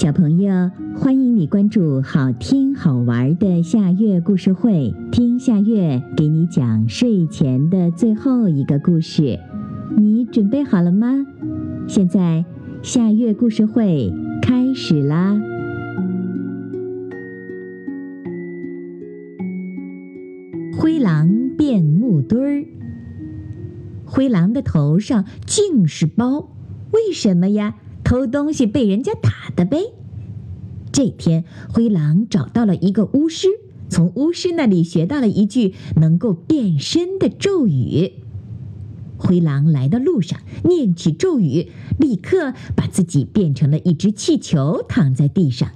小朋友，欢迎你关注好听好玩的夏月故事会，听夏月给你讲睡前的最后一个故事。你准备好了吗？现在夏月故事会开始啦！灰狼变木墩儿，灰狼的头上尽是包，为什么呀？偷东西被人家打的呗。这天，灰狼找到了一个巫师，从巫师那里学到了一句能够变身的咒语。灰狼来到路上，念起咒语，立刻把自己变成了一只气球，躺在地上。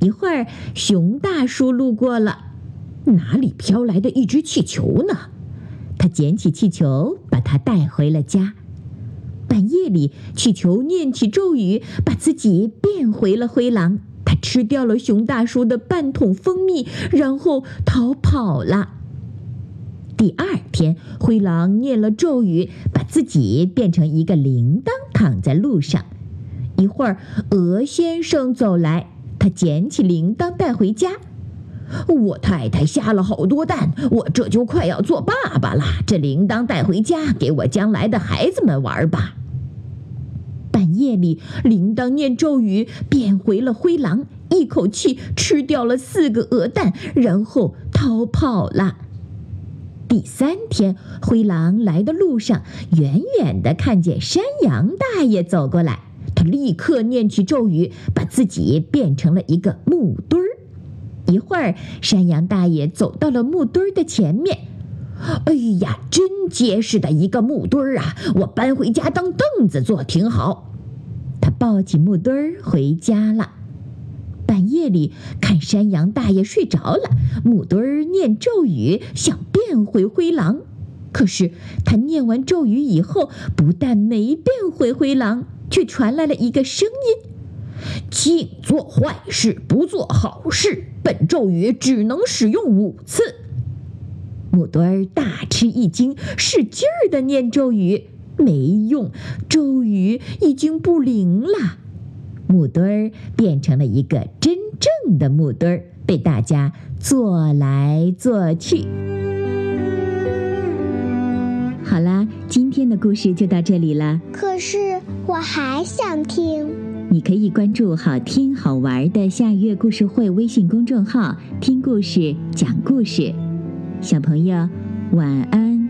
一会儿，熊大叔路过了，哪里飘来的一只气球呢？他捡起气球，把它带回了家。半夜里，气球念起咒语，把自己变回了灰狼。他吃掉了熊大叔的半桶蜂蜜，然后逃跑了。第二天，灰狼念了咒语，把自己变成一个铃铛，躺在路上。一会儿，鹅先生走来，他捡起铃铛带回家。我太太下了好多蛋，我这就快要做爸爸了。这铃铛带回家，给我将来的孩子们玩吧。夜里，铃铛念咒语，变回了灰狼，一口气吃掉了四个鹅蛋，然后逃跑了。第三天，灰狼来的路上，远远的看见山羊大爷走过来，他立刻念起咒语，把自己变成了一个木墩儿。一会儿，山羊大爷走到了木墩儿的前面。哎呀，真结实的一个木墩儿啊！我搬回家当凳子坐挺好。抱起木墩儿回家了。半夜里，看山羊大爷睡着了，木墩儿念咒语，想变回灰狼。可是他念完咒语以后，不但没变回灰狼，却传来了一个声音。净做坏事，不做好事。本咒语只能使用五次。木墩儿大吃一惊，使劲儿的念咒语，没用，咒语已经不灵了。木墩儿变成了一个真正的木墩儿，被大家做来做去。好啦，今天的故事就到这里了。可是我还想听。你可以关注“好听好玩的夏月故事会”微信公众号，听故事、讲故事。小朋友，晚安。